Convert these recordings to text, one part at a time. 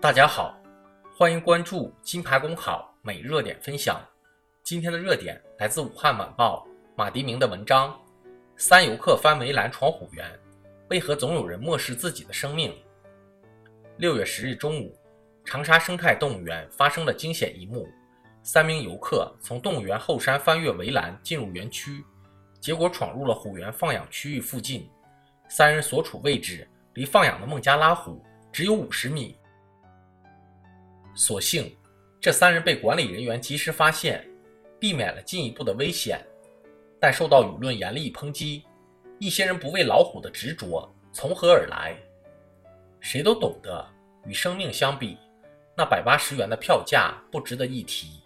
大家好，欢迎关注金牌公考每日热点分享。今天的热点来自武汉晚报马迪明的文章：三游客翻围栏闯虎园，为何总有人漠视自己的生命？六月十日中午，长沙生态动物园发生了惊险一幕：三名游客从动物园后山翻越围栏进入园区，结果闯入了虎园放养区域附近。三人所处位置离放养的孟加拉虎只有五十米。所幸，这三人被管理人员及时发现，避免了进一步的危险。但受到舆论严厉抨击，一些人不畏老虎的执着从何而来？谁都懂得，与生命相比，那百八十元的票价不值得一提。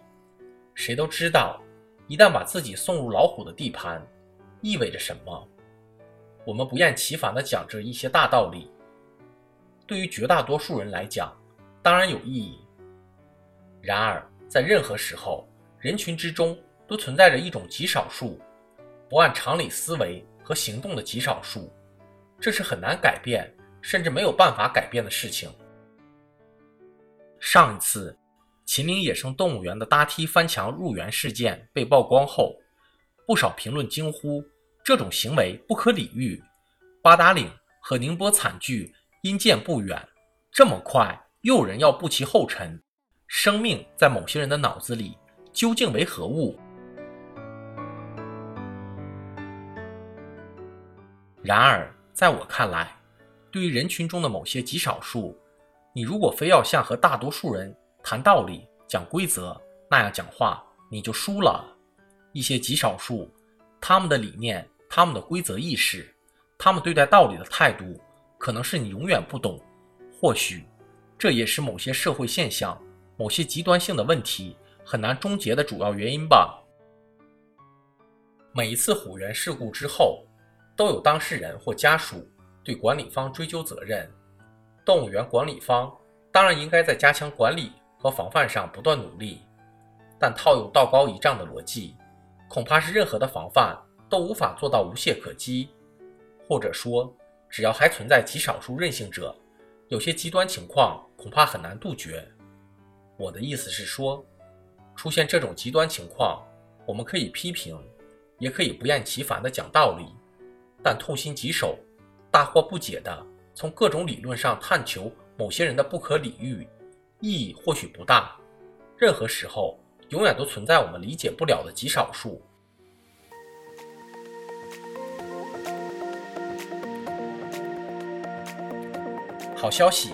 谁都知道，一旦把自己送入老虎的地盘，意味着什么。我们不厌其烦地讲着一些大道理，对于绝大多数人来讲，当然有意义。然而，在任何时候，人群之中都存在着一种极少数，不按常理思维和行动的极少数，这是很难改变，甚至没有办法改变的事情。上一次，秦岭野生动物园的搭梯翻墙入园事件被曝光后，不少评论惊呼这种行为不可理喻。八达岭和宁波惨剧因见不远，这么快又有人要步其后尘。生命在某些人的脑子里究竟为何物？然而，在我看来，对于人群中的某些极少数，你如果非要像和大多数人谈道理、讲规则那样讲话，你就输了。一些极少数，他们的理念、他们的规则意识、他们对待道理的态度，可能是你永远不懂。或许，这也是某些社会现象。某些极端性的问题很难终结的主要原因吧。每一次虎园事故之后，都有当事人或家属对管理方追究责任。动物园管理方当然应该在加强管理和防范上不断努力，但套用道高一丈的逻辑，恐怕是任何的防范都无法做到无懈可击。或者说，只要还存在极少数任性者，有些极端情况恐怕很难杜绝。我的意思是说，出现这种极端情况，我们可以批评，也可以不厌其烦地讲道理，但痛心疾首、大惑不解的从各种理论上探求某些人的不可理喻，意义或许不大。任何时候，永远都存在我们理解不了的极少数。好消息，